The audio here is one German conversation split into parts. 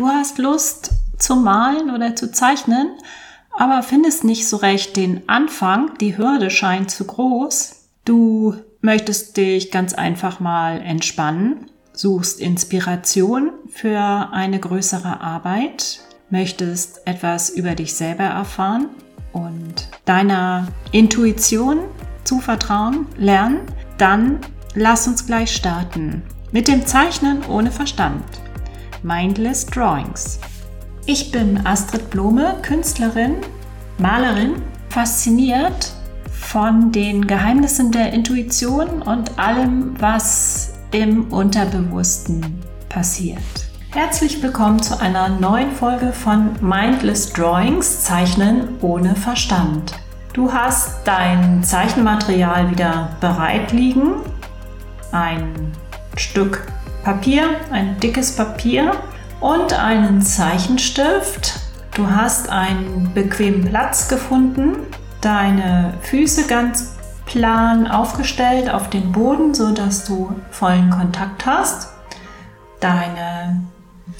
Du hast Lust zu malen oder zu zeichnen, aber findest nicht so recht den Anfang. Die Hürde scheint zu groß. Du möchtest dich ganz einfach mal entspannen, suchst Inspiration für eine größere Arbeit, möchtest etwas über dich selber erfahren und deiner Intuition zu vertrauen lernen, dann lass uns gleich starten mit dem Zeichnen ohne Verstand. Mindless Drawings. Ich bin Astrid Blome, Künstlerin, Malerin, fasziniert von den Geheimnissen der Intuition und allem, was im Unterbewussten passiert. Herzlich willkommen zu einer neuen Folge von Mindless Drawings Zeichnen ohne Verstand. Du hast dein Zeichenmaterial wieder bereit liegen. Ein Stück Papier, ein dickes Papier und einen Zeichenstift. Du hast einen bequemen Platz gefunden, deine Füße ganz plan aufgestellt auf den Boden, so dass du vollen Kontakt hast. Deine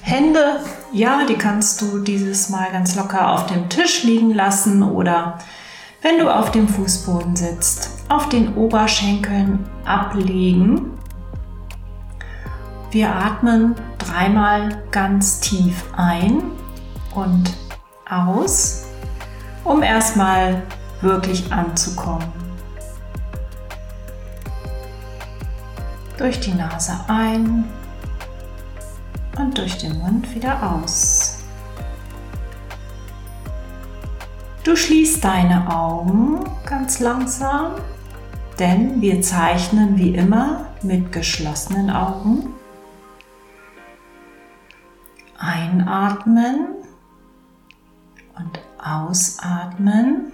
Hände, ja, die kannst du dieses Mal ganz locker auf dem Tisch liegen lassen oder wenn du auf dem Fußboden sitzt, auf den Oberschenkeln ablegen. Wir atmen dreimal ganz tief ein und aus, um erstmal wirklich anzukommen. Durch die Nase ein und durch den Mund wieder aus. Du schließt deine Augen ganz langsam, denn wir zeichnen wie immer mit geschlossenen Augen. Einatmen und ausatmen.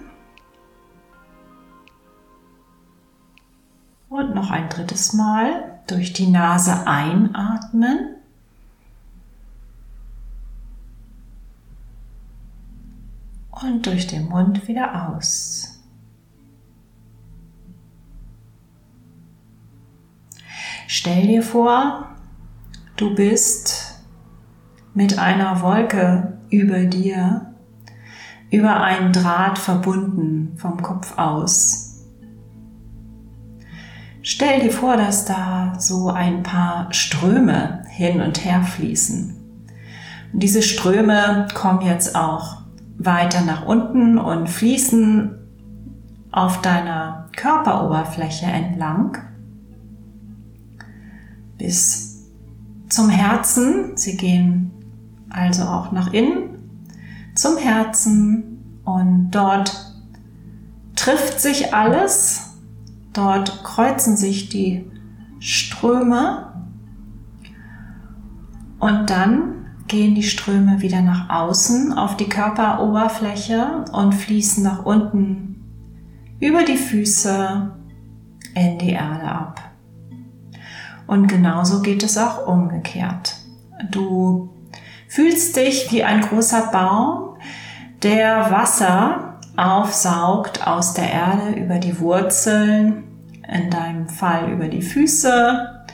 Und noch ein drittes Mal durch die Nase einatmen. Und durch den Mund wieder aus. Stell dir vor, du bist mit einer Wolke über dir, über einen Draht verbunden vom Kopf aus. Stell dir vor, dass da so ein paar Ströme hin und her fließen. Und diese Ströme kommen jetzt auch weiter nach unten und fließen auf deiner Körperoberfläche entlang bis zum Herzen. Sie gehen also auch nach innen zum Herzen und dort trifft sich alles Dort kreuzen sich die Ströme und dann gehen die Ströme wieder nach außen auf die Körperoberfläche und fließen nach unten über die Füße in die Erde ab. Und genauso geht es auch umgekehrt. Du fühlst dich wie ein großer Baum, der Wasser aufsaugt aus der Erde über die Wurzeln in deinem Fall über die Füße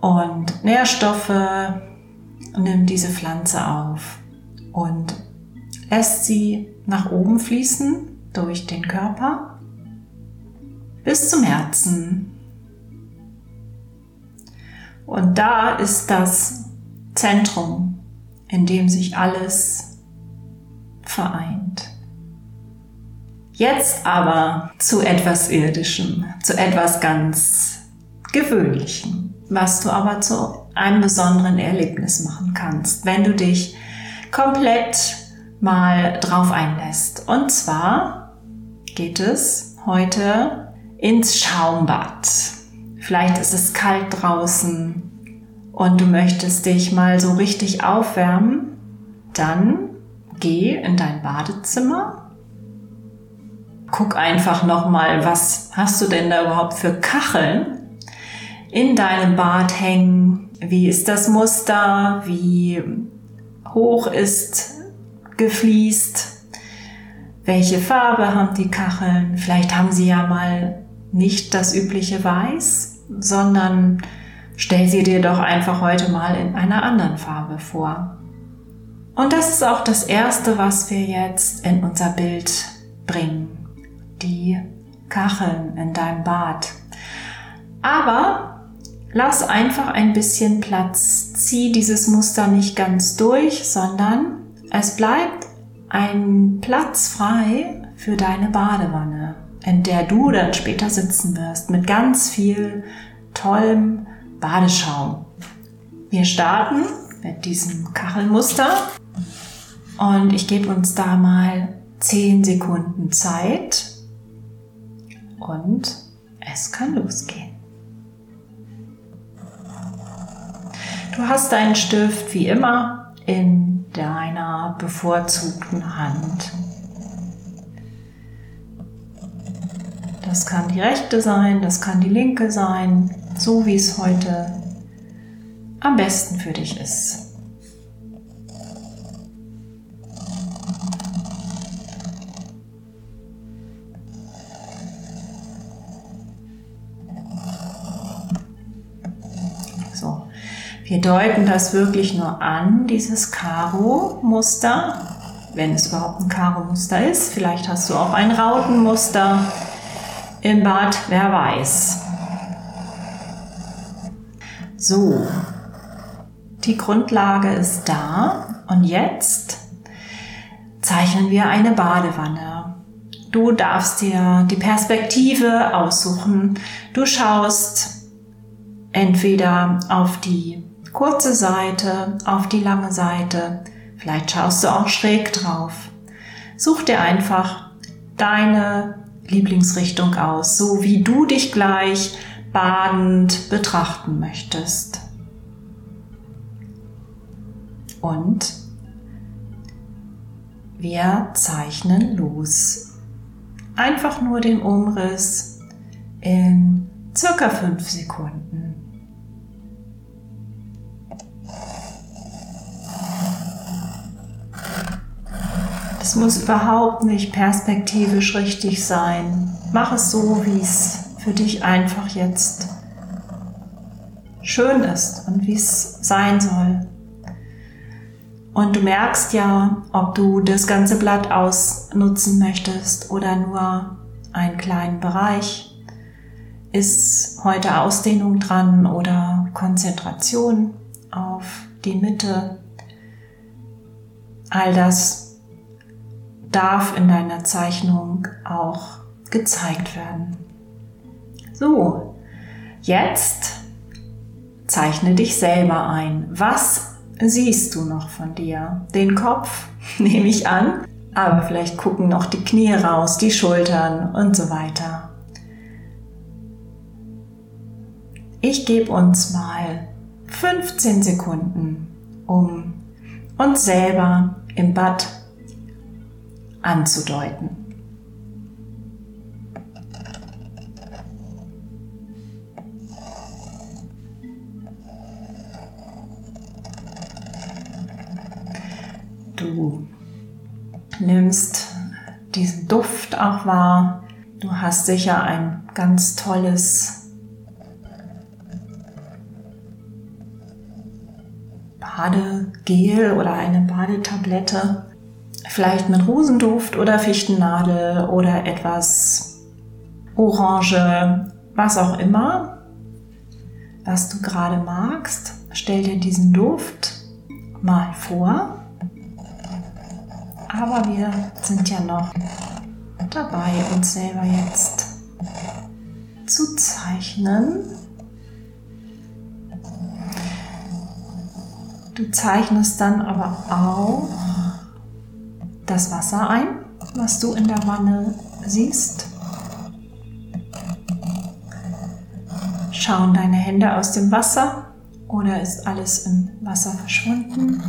und Nährstoffe nimmt diese Pflanze auf und lässt sie nach oben fließen durch den Körper bis zum Herzen. Und da ist das Zentrum, in dem sich alles vereint. Jetzt aber zu etwas Irdischem, zu etwas ganz Gewöhnlichem, was du aber zu einem besonderen Erlebnis machen kannst, wenn du dich komplett mal drauf einlässt. Und zwar geht es heute ins Schaumbad. Vielleicht ist es kalt draußen und du möchtest dich mal so richtig aufwärmen. Dann geh in dein Badezimmer guck einfach nochmal, was hast du denn da überhaupt für Kacheln in deinem Bad hängen? Wie ist das Muster? Wie hoch ist gefliest? Welche Farbe haben die Kacheln? Vielleicht haben sie ja mal nicht das übliche Weiß, sondern stell sie dir doch einfach heute mal in einer anderen Farbe vor. Und das ist auch das Erste, was wir jetzt in unser Bild bringen. Die Kacheln in deinem Bad. Aber lass einfach ein bisschen Platz. Zieh dieses Muster nicht ganz durch, sondern es bleibt ein Platz frei für deine Badewanne, in der du dann später sitzen wirst mit ganz viel tollem Badeschaum. Wir starten mit diesem Kachelmuster und ich gebe uns da mal 10 Sekunden Zeit und es kann losgehen. Du hast deinen Stift wie immer in deiner bevorzugten Hand. Das kann die rechte sein, das kann die linke sein, so wie es heute am besten für dich ist. Wir deuten das wirklich nur an, dieses Karo-Muster, wenn es überhaupt ein Karo-Muster ist. Vielleicht hast du auch ein Rautenmuster im Bad, wer weiß. So, die Grundlage ist da und jetzt zeichnen wir eine Badewanne. Du darfst dir die Perspektive aussuchen. Du schaust entweder auf die kurze Seite auf die lange Seite. Vielleicht schaust du auch schräg drauf. Such dir einfach deine Lieblingsrichtung aus, so wie du dich gleich badend betrachten möchtest. Und wir zeichnen los. Einfach nur den Umriss in circa fünf Sekunden. Es muss überhaupt nicht perspektivisch richtig sein. Mach es so, wie es für dich einfach jetzt schön ist und wie es sein soll. Und du merkst ja, ob du das ganze Blatt ausnutzen möchtest oder nur einen kleinen Bereich. Ist heute Ausdehnung dran oder Konzentration auf die Mitte? All das darf in deiner Zeichnung auch gezeigt werden. So, jetzt zeichne dich selber ein. Was siehst du noch von dir? Den Kopf nehme ich an, aber vielleicht gucken noch die Knie raus, die Schultern und so weiter. Ich gebe uns mal 15 Sekunden, um uns selber im Bad anzudeuten. Du nimmst diesen Duft auch wahr. Du hast sicher ein ganz tolles Badegel oder eine Badetablette vielleicht mit Rosenduft oder Fichtennadel oder etwas Orange, was auch immer, was du gerade magst. Stell dir diesen Duft mal vor. Aber wir sind ja noch dabei, uns selber jetzt zu zeichnen. Du zeichnest dann aber auch das Wasser ein, was du in der Wanne siehst. Schauen deine Hände aus dem Wasser oder ist alles im Wasser verschwunden?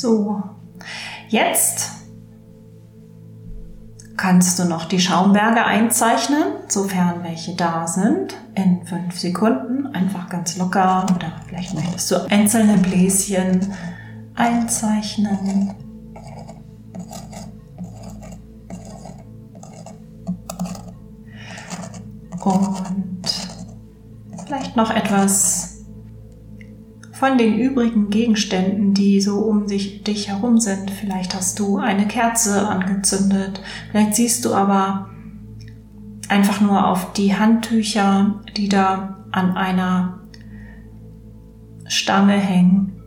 So, jetzt kannst du noch die Schaumberge einzeichnen, sofern welche da sind, in fünf Sekunden, einfach ganz locker oder vielleicht möchtest du einzelne Bläschen einzeichnen. Und vielleicht noch etwas von den übrigen Gegenständen, die so um dich, dich herum sind. Vielleicht hast du eine Kerze angezündet. Vielleicht siehst du aber einfach nur auf die Handtücher, die da an einer Stange hängen.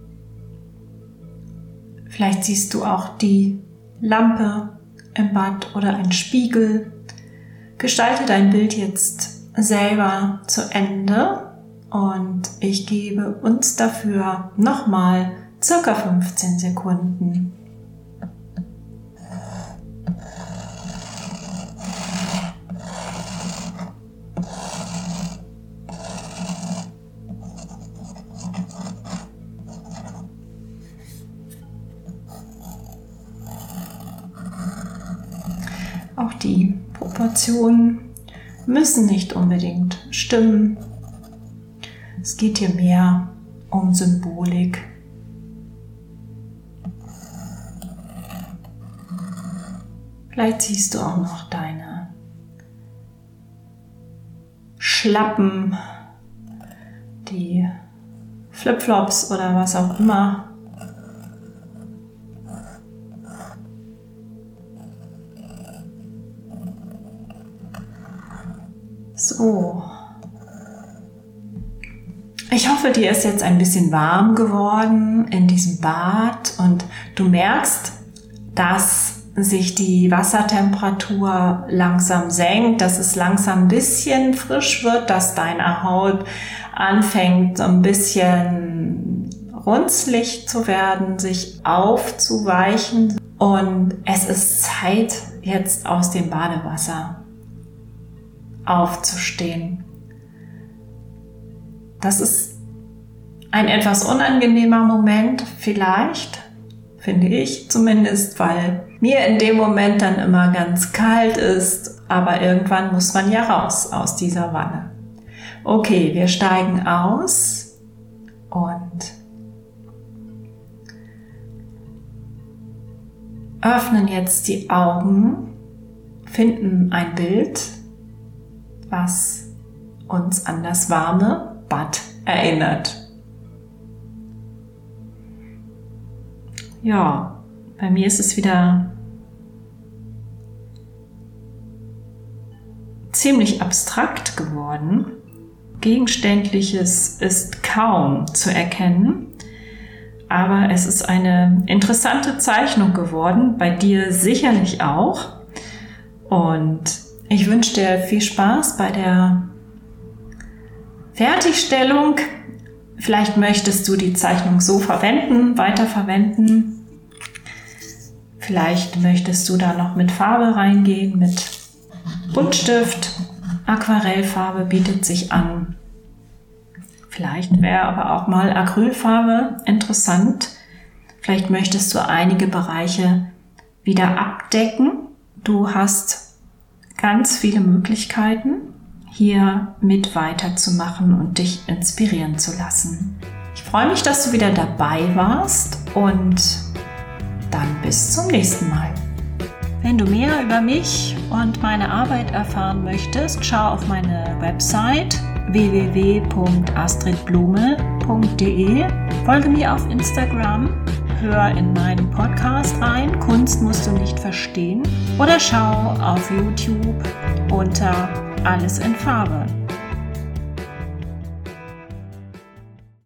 Vielleicht siehst du auch die Lampe im Bad oder ein Spiegel. Gestalte dein Bild jetzt selber zu Ende und ich gebe uns dafür nochmal circa 15 Sekunden. Auch die Proportionen müssen nicht unbedingt stimmen. Es geht hier mehr um Symbolik. Vielleicht siehst du auch noch deine Schlappen, die Flipflops oder was auch immer. So, ich hoffe, dir ist jetzt ein bisschen warm geworden in diesem Bad und du merkst, dass sich die Wassertemperatur langsam senkt, dass es langsam ein bisschen frisch wird, dass deine Haut anfängt so ein bisschen runzlig zu werden, sich aufzuweichen und es ist Zeit jetzt aus dem Badewasser aufzustehen. Das ist ein etwas unangenehmer Moment, vielleicht, finde ich zumindest, weil mir in dem Moment dann immer ganz kalt ist, aber irgendwann muss man ja raus aus dieser Wanne. Okay, wir steigen aus und öffnen jetzt die Augen, finden ein Bild, was uns an das warme Bad erinnert. Ja, bei mir ist es wieder ziemlich abstrakt geworden. Gegenständliches ist kaum zu erkennen, aber es ist eine interessante Zeichnung geworden, bei dir sicherlich auch. Und ich wünsche dir viel Spaß bei der Fertigstellung. Vielleicht möchtest du die Zeichnung so verwenden, weiterverwenden. Vielleicht möchtest du da noch mit Farbe reingehen, mit Buntstift. Aquarellfarbe bietet sich an. Vielleicht wäre aber auch mal Acrylfarbe interessant. Vielleicht möchtest du einige Bereiche wieder abdecken. Du hast ganz viele Möglichkeiten hier mit weiterzumachen und dich inspirieren zu lassen. Ich freue mich, dass du wieder dabei warst und dann bis zum nächsten Mal. Wenn du mehr über mich und meine Arbeit erfahren möchtest, schau auf meine Website www.astridblume.de. Folge mir auf Instagram, hör in meinen Podcast rein, Kunst musst du nicht verstehen, oder schau auf YouTube unter alles in Farbe.